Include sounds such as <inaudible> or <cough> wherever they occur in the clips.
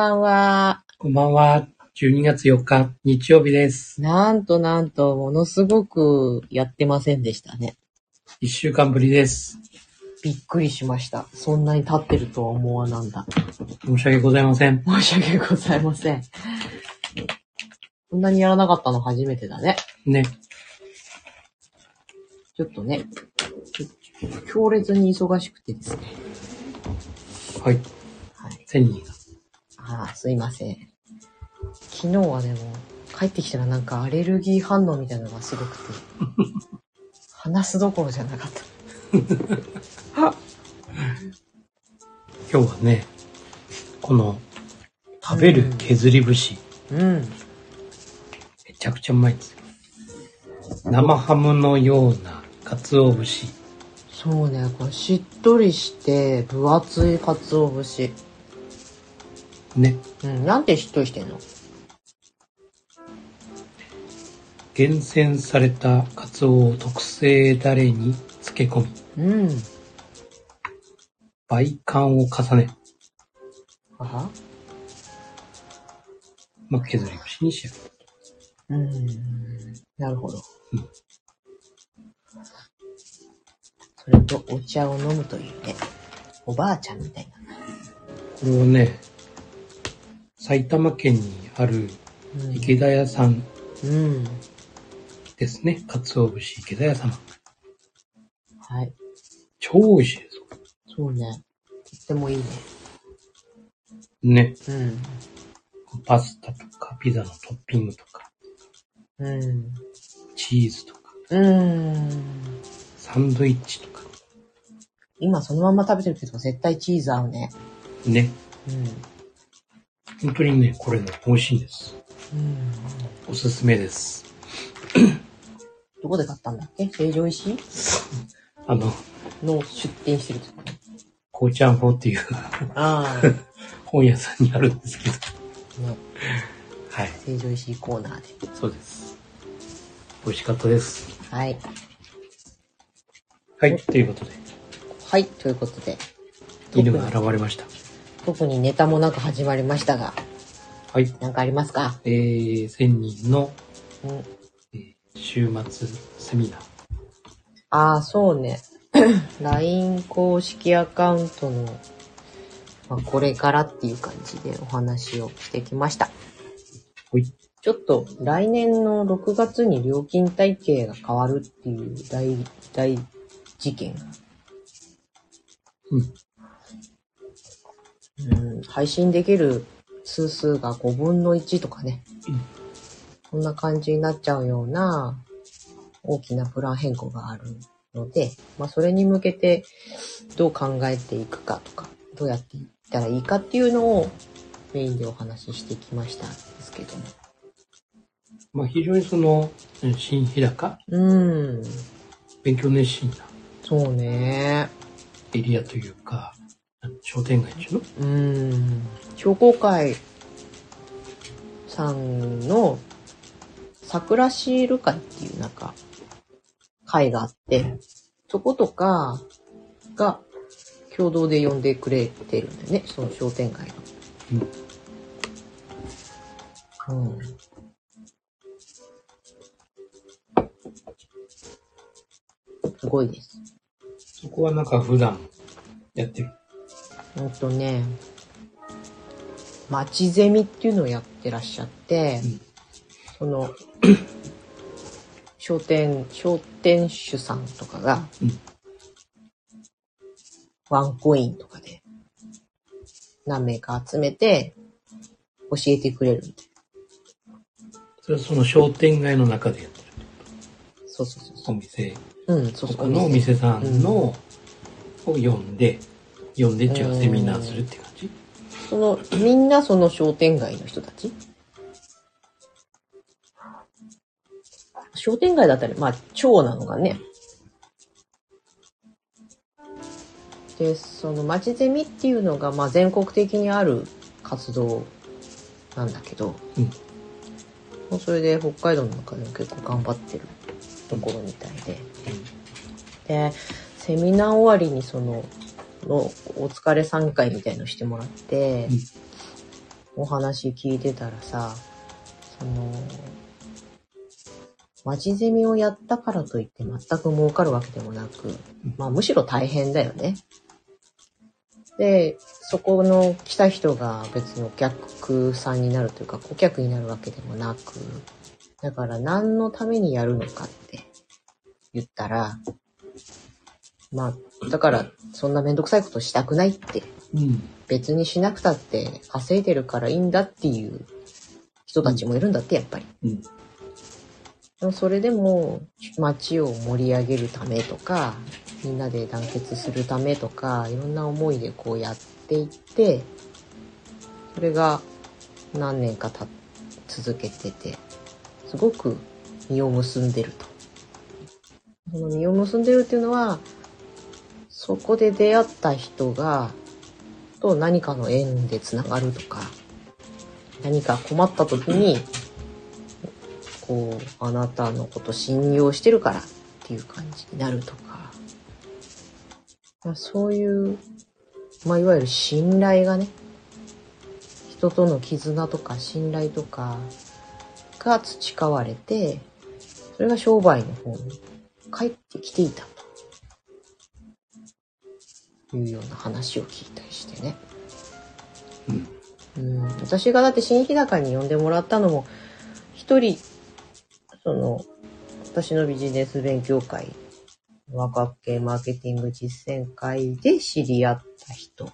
こんばんは。こんばんは。12月4日、日曜日です。なんとなんと、ものすごくやってませんでしたね。1週間ぶりです。びっくりしました。そんなに経ってるとは思わなんだ。申し訳ございません。申し訳ございません。こんなにやらなかったの初めてだね。ね。ちょっとね、強烈に忙しくてですね。はい。はい。千人すいません。昨日はでも、帰ってきたらなんかアレルギー反応みたいなのがすごくて、話すどころじゃなかった。今日はね、この、食べる削り節、うん。めちゃくちゃうまいんですよ。生ハムのような鰹節。そうね、これしっとりして、分厚い鰹節。ね。うん、なんてしっとりしてんの？厳選された鰹を特製ダレに漬け込み、うん。倍感を重ね、あまあ、削り節に仕上げる。うん。なるほど。うんそれとお茶を飲むというね、おばあちゃんみたいな。これをね、埼玉県にあるうん池田屋さんうん。ですね。鰹節池田屋様。はい。超美味しいです。そうね。とってもいいね。ね。うん。パスタとかピザのトッピングとか、うん。チーズとか、うん。サンドイッチとか。今そのまま食べてるけど絶対チーズ合うね。ね。うん。本当にね、これね、美味しいんです。うん。おすすめです。どこで買ったんだっけ？成城石井？<laughs> あの、の出店してるとこね。こうちゃん法っていうあ <laughs> 本屋さんにあるんですけど。はい。成城石井コーナーで。そうです。美味しかったです。はい。はい。ということで、はい。ということで、犬が現れました。特にネタもなく始まりましたが、はい。なんかありますか？えー、千人の、うん。えー週末セミナー。ああ、そうね。<coughs> LINE 公式アカウントの、まあ、これからっていう感じでお話をしてきました。ほい。ちょっと来年の6月に料金体系が変わるっていう大、大事件が。うん。うん。配信できる数数が5分の1とかね。うんこんな感じになっちゃうような大きなプラン変更があるので、まあそれに向けてどう考えていくかとか、どうやっていったらいいかっていうのをメインでお話ししてきましたんですけども。まあ非常にその、うん新日高、うん。勉強熱心なそうね。エリアというか、商店街っていうの？うん。商工会さんの桜シール会っていうなんか会があって、そことかが共同で呼んでくれてるんだよね、その商店街の。うん。すごいです。そこはなんか普段やってる。うんとね、町ゼミっていうのをやってらっしゃって、うんその、商店、商店主さんとかが、うんワンコインとかで、何名か集めて、教えてくれるみたいそれはその商店街の中でやってる。な。そうそうそうそお店、う。うん、そうそう。他のお店さんの、を呼んで、呼んで違うセミナーするって感じ？その、みんなその商店街の人たち？商店街だったら、まあ、町なのがね。で、その町ゼミっていうのが、まあ、全国的にある活動なんだけど、うんもうそれで北海道の中でも結構頑張ってるところみたいで。で、セミナー終わりにその、のお疲れ参会みたいのしてもらって、お話聞いてたらさ、その、町ゼミをやったからといって全く儲かるわけでもなく、まあむしろ大変だよね。で、そこの来た人が別のお客さんになるというか、顧客になるわけでもなく、だから何のためにやるのかって言ったら、まあ、だからそんなめんどくさいことしたくないって、うん。別にしなくたって稼いでるからいいんだっていう人たちもいるんだって、やっぱり。うん。でもそれでも街を盛り上げるためとか、みんなで団結するためとか、いろんな思いでこうやっていって、それが何年かた続けてて、すごく実を結んでると。その実を結んでるっていうのは、そこで出会った人が、と何かの縁でつながるとか、何か困った時に、こう、あなたのこと信用してるからっていう感じになるとか、まあ、そういう、まあ、いわゆる信頼がね、人との絆とか信頼とかが培われて、それが商売の方に帰ってきていた。いうような話を聞いたりしてね。うん、私がだって新日高に呼んでもらったのも、一人、その、私のビジネス勉強会、若っ系マーケティング実践会で知り合った人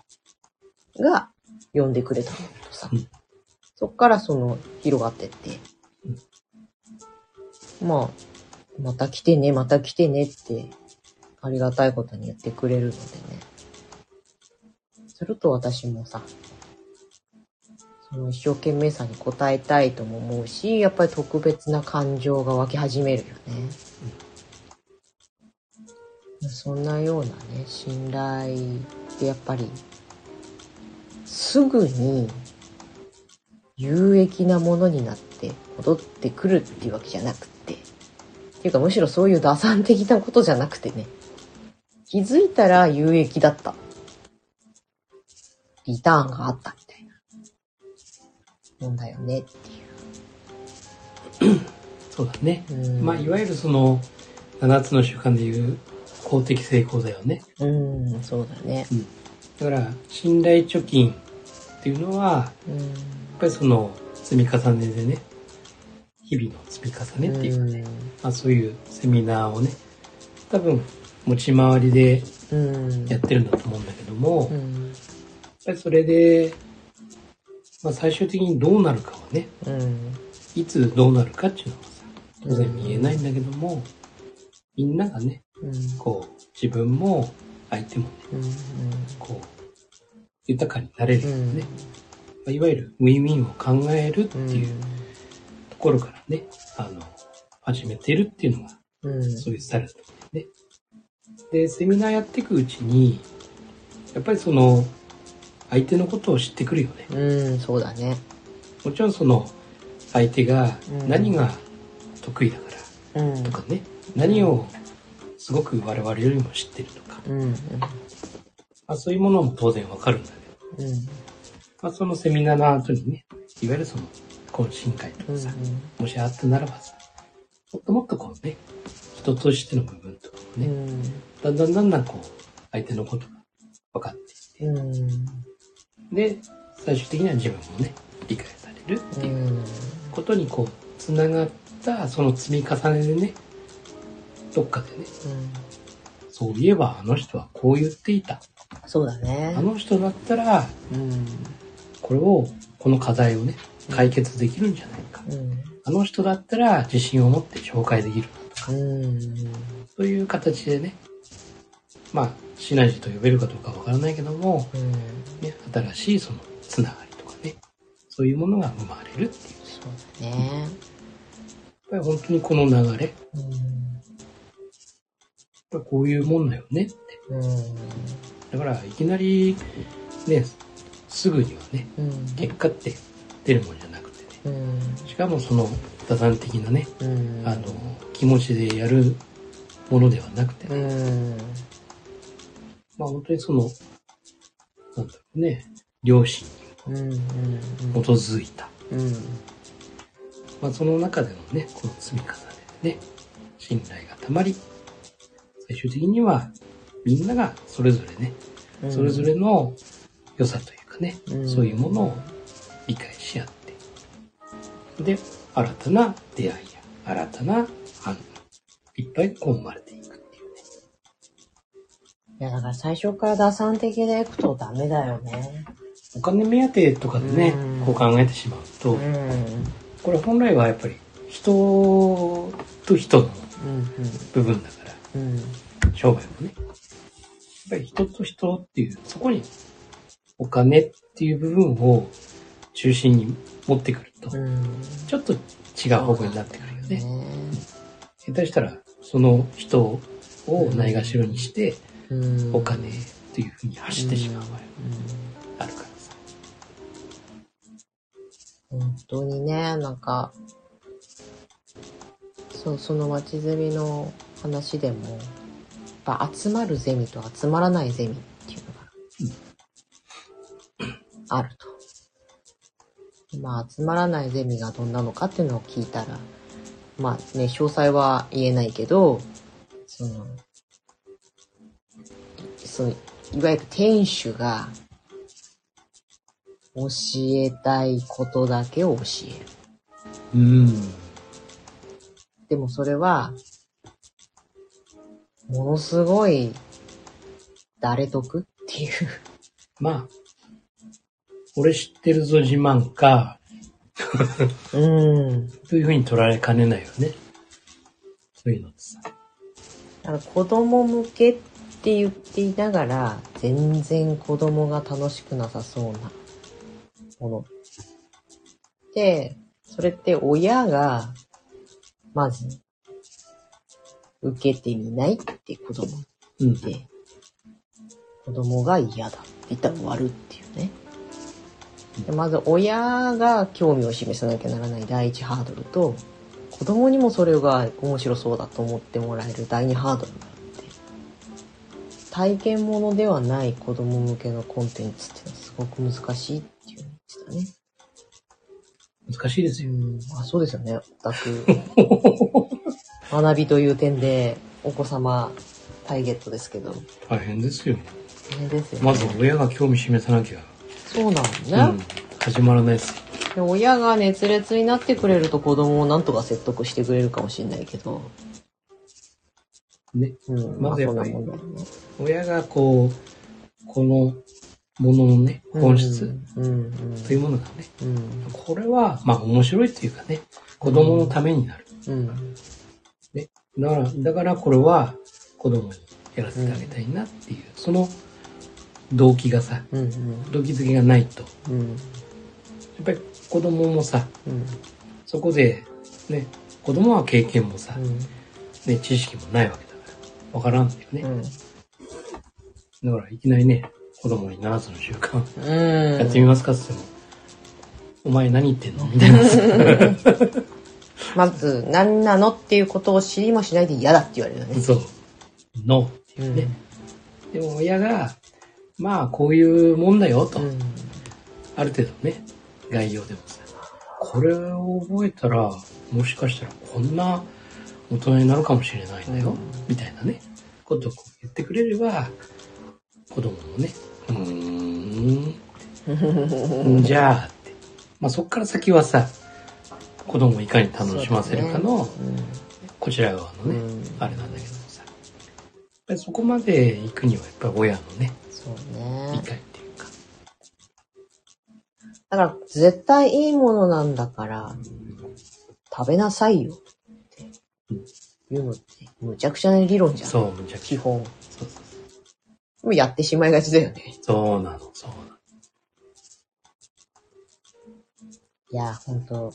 が呼んでくれたのとさ。うん、そっからその広がってって、まあ、また来てね、また来てねって、ありがたいことに言ってくれるのでね。すると私もさ、その一生懸命さに応えたいとも思うし、やっぱり特別な感情が湧き始めるよね。そんなようなね、信頼ってやっぱり、すぐに有益なものになって戻ってくるっていうわけじゃなくて、っていうかむしろそういう打算的なことじゃなくてね、気づいたら有益だった。リターンがあったみたいな。もんだよねってい <clears throat> そうだね。う。うん、まあ、いわゆるその、7つの習慣でいう公的成功だよね。うん、そうだね。だから、信頼貯金っていうのは、やうん。っぱりその積み重ねでね、日々の積み重ねっていうかね、まあそういうセミナーをね、多分持ち回りでうん。やってるんだと思うんだけども、うん。ぱりそれで、まあ最終的にどうなるかはね、うん。いつどうなるかっていうのはさ、当然見えないんだけども、みんながね、うん。こう、自分も相手もね、うん。こう、豊かになれるよね、まあいわゆるウィンウィンを考えるってうん。いうところからね、あの、始めてるっていうのが、うん。そういうスタイルだと思うんだよね。で、セミナーやっていくうちに、やっぱりその、相手のことを知ってくるよね。うん、そうだね。もちろんその、相手がうん何が得意だからうん。とかね、何をすごく我々よりも知ってるとか、うん。まあ、そういうものも当然わかるんだけど、うん。まあ、そのセミナーの後にね、いわゆるその懇親会とうん。かさ、もしあったならばさ、もっともっとこうね、人としての部分とかもね、うん。だんだんだんだんこう、相手のことが分かっていうん。で、最終的には自分もね、理解されるってう。いうんことにこう、つながった、その積み重ねでね、どっかでね、そういえばあの人はこう言っていた。そうだねあ。の人だったら、うん。これを、この課題をね、解決できるんじゃないか。うん。あの人だったら自信を持って紹介できるなとか、うん。そういう形でね、まあ、シナジーと呼べるかどうかわからないけども、うん。ね、新しいそのつながりとかね、そういうものが生まれるっていう。そうだね。やっぱり本当にこの流れ、やっぱりこういうもんだよねって。うん。だから、いきなり、ね、すぐにはね、うん。結果って出るもんじゃなくてね。うん。しかもその、打算的なね、うん。あの、気持ちでやるものではなくてうね、ん。まあ本当にその、なんだろうね、両親に基づいた。うんうん。まあ、その中でのね、この積み重ねでね、信頼がたまり、最終的にはみんながそれぞれね、うん。それぞれの良さというかね、うん。そういうものを理解し合って、で、新たな出会いや、新たな反応、いっぱいこう生まれていくいやだから最初から打算的でいくとダメだよね。お金目当てとかでね、うん。こう考えてしまうと、うん。これ本来はやっぱり人と人のうん部分だから、うん。商売もね。やっぱり人と人っていう、そこにお金っていう部分を中心に持ってくると、うん。ちょっと違う方向になってくるよね。ね。下手したら、その人をないがしろにして、うんお金っていうふうに走ってしまう場合もあるからさ。本当にね、なんか、そう、その町ゼミの話でも、やっぱ集まるゼミと集まらないゼミっていうのが、あると。まあ、集まらないゼミがどんなのかっていうのを聞いたら、まあね、詳細は言えないけど、その、そのいわゆる店主が、教えたいことだけを教える。うん。でもそれは、ものすごい、誰得？っていう。まあ、俺知ってるぞ自慢か、うん。というふうに取られかねないよね。そういうのってさ。だから子供向けって言っていながら、全然子供が楽しくなさそうなもの。で、それって親が、まず、受けてみないって子供うん。で、子供が嫌だって言ったら終わるっていうね。でまず親が興味を示さなきゃならない第一ハードルと、子供にもそれが面白そうだと思ってもらえる第二ハードル体験ものではない子供向けのコンテンツってのはすごく難しいっていうのを言って難しいですよ。あ、そうですよね。オタク。<laughs> 学びという点でお子様ターゲットですけど。大変ですよ。ねですよね。まず親が興味示さなきゃ、そうなのね。うん、始まらないですよ。で親が熱烈になってくれると子供をなんとか説得してくれるかもしれないけど。ね。うん。まずやっぱり親がこう、このもののね、本質。というものがね、うん。これは、まあ面白いっていうかね、子供のためになる。うん。だから、だからこれは子供にやらせてあげたいなっていう、その動機がさ。動機づけがないと、やうん。っぱり子供もさ、うん。そこで、ね、子供は経験もさ、うん。ね、知識もないわけわからんだよね。うん。だからいきなりね、子供に7つの習慣、うん。やってみますかって言っても、お前何言ってんのみたいなさ。まず、何なのっていうことを知りもしないで嫌だって言われるよね。そう。ノーっていうね。でも親が、まあこういうもんだよと、うん。ある程度ね、概要でもさ、これを覚えたら、もしかしたらこんな大人になるかもしれないんだよ、うんみたいなね、ことを言ってくれれば、子供もね、うーん、じゃあって。まあそっから先はさ、子供をいかに楽しませるかの、こちら側のね、うんあれなんだけどもさ。やっぱりそこまで行くにはやっぱり親のね、そう理ね。解っていうか。だから、絶対いいものなんだから、食べなさいよっていうのって、むちゃくちゃな理論じゃん。そう、むちゃくちゃ。基本。そうそうそう。もうやってしまいがちだよね。そうなの、そうなの。いや、ほんと。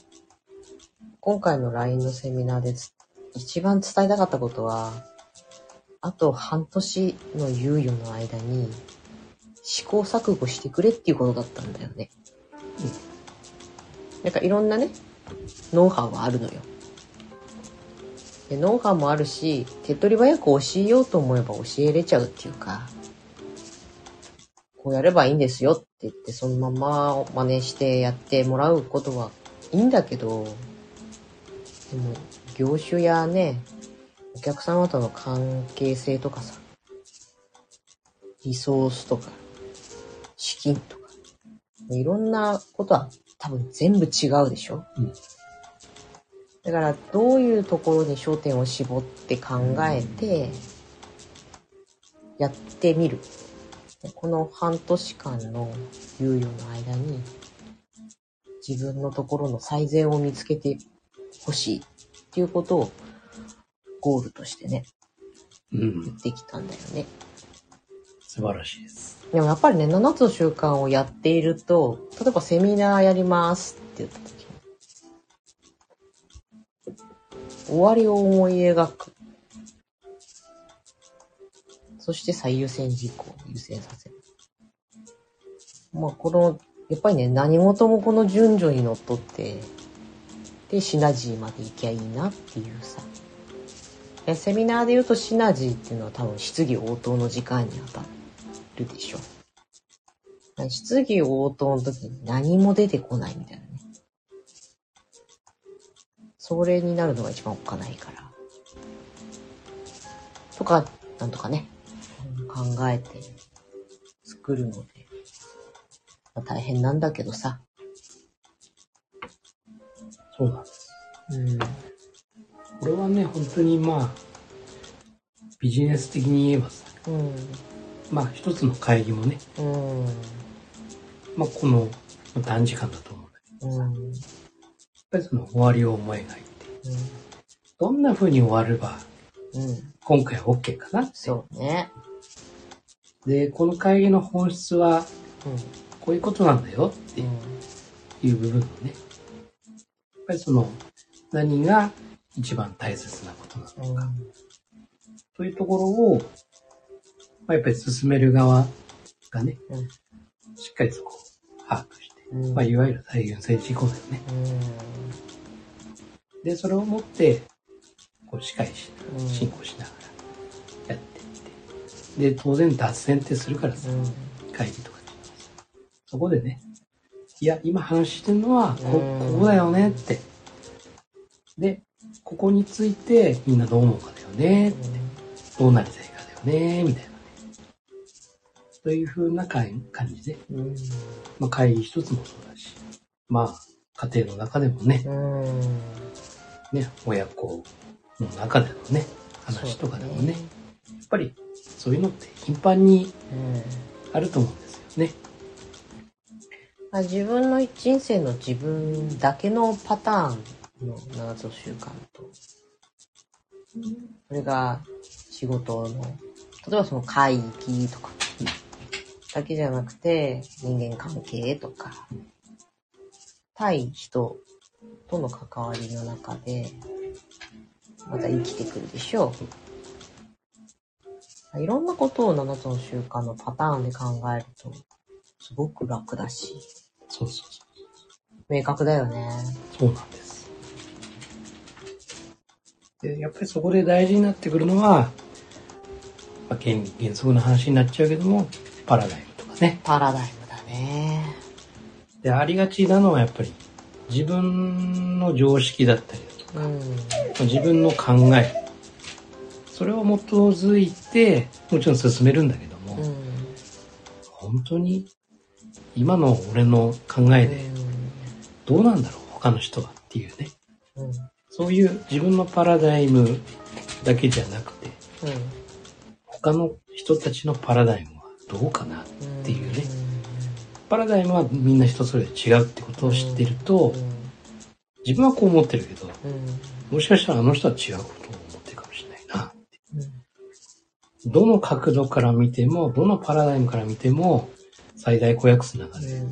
今回の LINE のセミナーでつ一番伝えたかったことは、あと半年の猶予の間に試行錯誤してくれっていうことだったんだよね。なんかいろんなね、ノウハウはあるのよ。でノウハウもあるし、手っ取り早く教えようと思えば教えれちゃうっていうか、こうやればいいんですよって言ってそのまま真似してやってもらうことはいいんだけど、でも業種やね、お客様との関係性とかさ、リソースとか、資金とか、いろんなことは多分全部違うでしょ、うん。だからどういうところに焦点を絞って考えてやってみる。この半年間の猶予の間に自分のところの最善を見つけてほしいっていうことをゴールとしてね、うん。できたんだよね。素晴らしいです。でもやっぱりね、7つの習慣をやっていると、例えばセミナーやりますって言った時終わりを思い描く。そして最優先事項を優先させる。まあ、この、やっぱりね、何事もこの順序にのっとって、で、シナジーまで行きゃいいなっていうさ。セミナーで言うとシナジーっていうのは多分質疑応答の時間に当たるでしょ。質疑応答の時に何も出てこないみたいなね。それになるのが一番おっかないから。とか、なんとかね、考えて作るので、まあ、大変なんだけどさ。そうなんです。うん。これはね、本当にまあ、ビジネス的に言えばさ、うん。まあ一つの会議もね、うん。まあこのまあ短時間だと思うんだけど、うん。やっぱりその終わりを思い描いて、どんな風に終われば。今回は OK かなって。そうね。で、この会議の本質はうん。こういうことなんだよっていう部分のね、やっぱりその何が一番大切なことなのか、というところを、まあ、やっぱり進める側がね、うんしっかりそこを把握して、うん。まあ、いわゆる最優先事項だよね。で、それを持って、こう、司会し進行しながら、やっていって。で、当然脱線ってするからさ、うん。会議とかっていうのはさそこでね、いや、今話してるのはこ、うんここだよねって。で、ここについてみんなどう思うかだよね。どうなりたいかだよね。みたいなね。そういう風な感感じで、うん。まあ、会議一つもそうだし、まあ、家庭の中でもね、うん。ね、親子の中でのね、話とかでもね、やっぱりそういうのって頻繁にうん。あると思うんですよね。まあ自分の人生の自分だけのパターンの7つの習慣と、それが仕事の、例えばその会議とか、だけじゃなくて人間関係とか、対人との関わりの中で、また生きてくるでしょう。いろんなことを7つの習慣のパターンで考えると、すごく楽だし、そうそうそ明確だよね。う。そうなんです。で、やっぱりそこで大事になってくるのは、まあ、原原則の話になっちゃうけども、パラダイムとかね。パラダイムだね。で、ありがちなのはやっぱり自分の常識だったりだとか、うん。まあ自分の考え、それを基づいて、もちろん進めるんだけども、うん。本当に今の俺の考えでどうなんだろう他の人はっていうねうん。うん。そういう自分のパラダイムだけじゃなくて他の人たちのパラダイムはどうかなうん。っていうねパラダイムはみんな人それぞれ違うってことを知ってると自分はこう思ってるけどうん。もしかしたらあの人は違うことを思ってるかもしれないなうん。どの角度から見てもどのパラダイムから見ても最大公約数の中で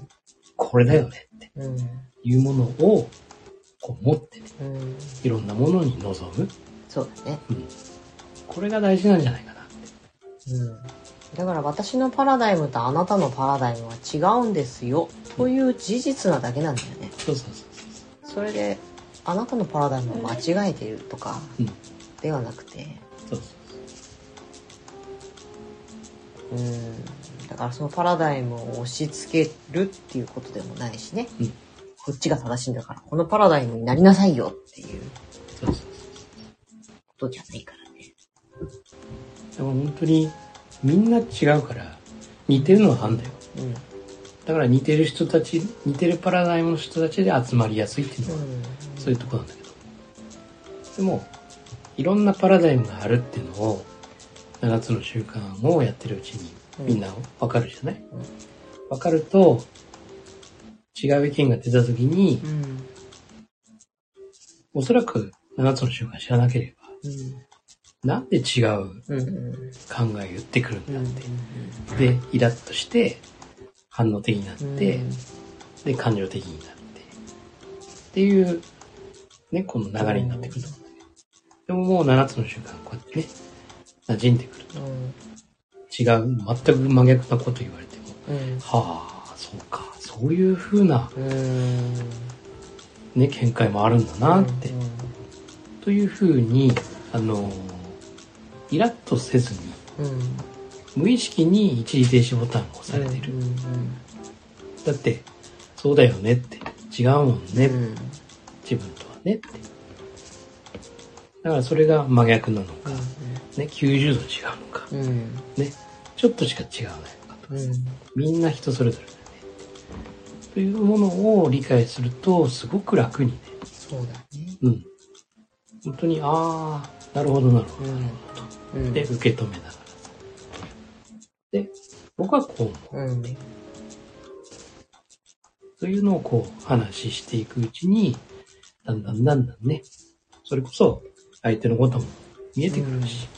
これだよねってうん。いうものをこう持ってねうん。いろんなものに臨む、そうだね。うん、これが大事なんじゃないかなってうん。だから私のパラダイムとあなたのパラダイムは違うんですよ。という事実なだけなんだよね。そうそうそうそれで、あなたのパラダイムを間違えているとかではなくて、そうそううん。だからそのパラダイムを押し付けるっていうことでもないしね。うんこっちが正しいんだから、このパラダイムになりなさいよっていうそうそうことじゃないからね。でも本当にみんな違うから似てるのはあんだようん。だから似てる人たち似てるパラダイムの人たちで集まりやすいっていうのは、そういうとこなんだけどでもいろんなパラダイムがあるっていうのを7つの習慣をやってるうちにみんなわかるじゃない？わかると違う意見が出た時にうん。うん。おそらく7つの習慣知らなければなんで違う。考えを言ってくるうんん。だって、でイラッとして反応的になって、で感情的になってっていうねこの流れになってくると思うんだけどでももう7つの習慣こうやってね馴染んでくると違う全く真逆なこと言われてもうん。はあそうかそういう風なうん。ね見解もあるんだなって、という風にあのイラッとせずにうん。無意識に一時停止ボタンを押されてる、うん。だってそうだよねって違うもんね、うん。自分とはねってだからそれが真逆なのか、ね、90度違うのか、うん。ね、ちょっとしか違わないのかとうん。みんな人それぞれだよねというものを理解するとすごく楽にねそうだね。うん本当にああなるほどなるほど、うんなるほどうん。で受け止めながらさで僕はこう思ううん。というのをこう話していくうちに、だんだんだんだんね、それこそ相手のことも見えてくるし、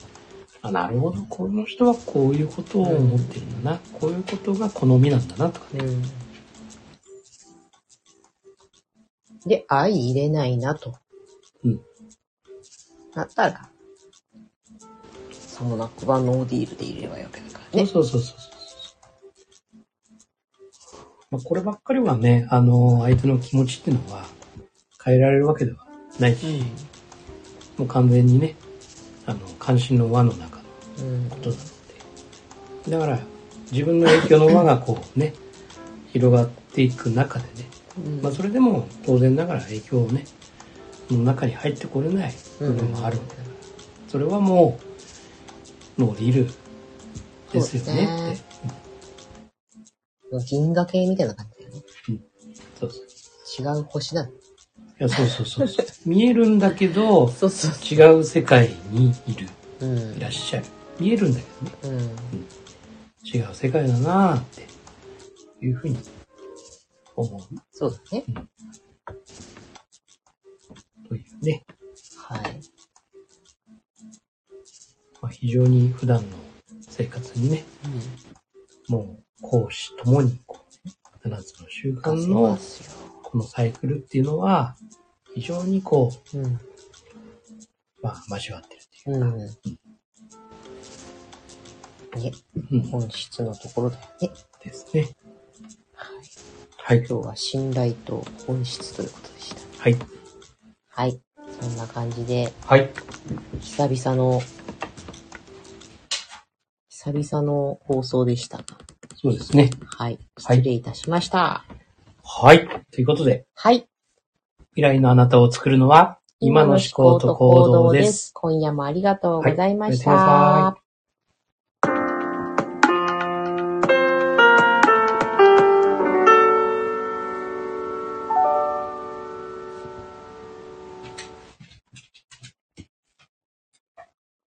あ、なるほど、この人はこういうことを思ってるんだな、こういうことが好みなんだなとかね。うん。で、相入れないなと。うん。なったら、さもなくばノーディールで入れればいいわけだからね。そうそうそうそうそう。まあ、こればっかりはね、あの、相手の気持ちっていうのは変えられるわけではないし、もう完全にね、あの、関心の輪の中のうん。ことなので。だから、自分の影響の輪がこうね、広がっていく中でね、うん。まあそれでも当然ながら影響をね、の中に入ってこれない部分もあるんだから、それはもう、ノーディールですよねっう銀河系みたいな感じだよね。そうそう。違う星だ。いや、そうそうそうそう。見えるんだけど、そうそう。違う世界にいる、うんいらっしゃる。見えるんだけどね、うん。違う世界だなーっていうふうに思うそうだね。というね、はい。まあ、非常に普段の生活にね、もう講師ともにこう、ね、7つの習慣の。このサイクルっていうのは、非常にこう、うん。まあ、交わってるっていうか、うん。ね、うん、本質のところだよね。ですね。はい。はい。今日は信頼と本質ということでした。はい。はい。そんな感じで、はい。久々の、久々の放送でしたが。そうですね。はい。はい失礼いたしました。はい。ということで、はい。未来のあなたを作るのは、今の思考と行動です。今夜もありがとうございましはいありがとうございまた。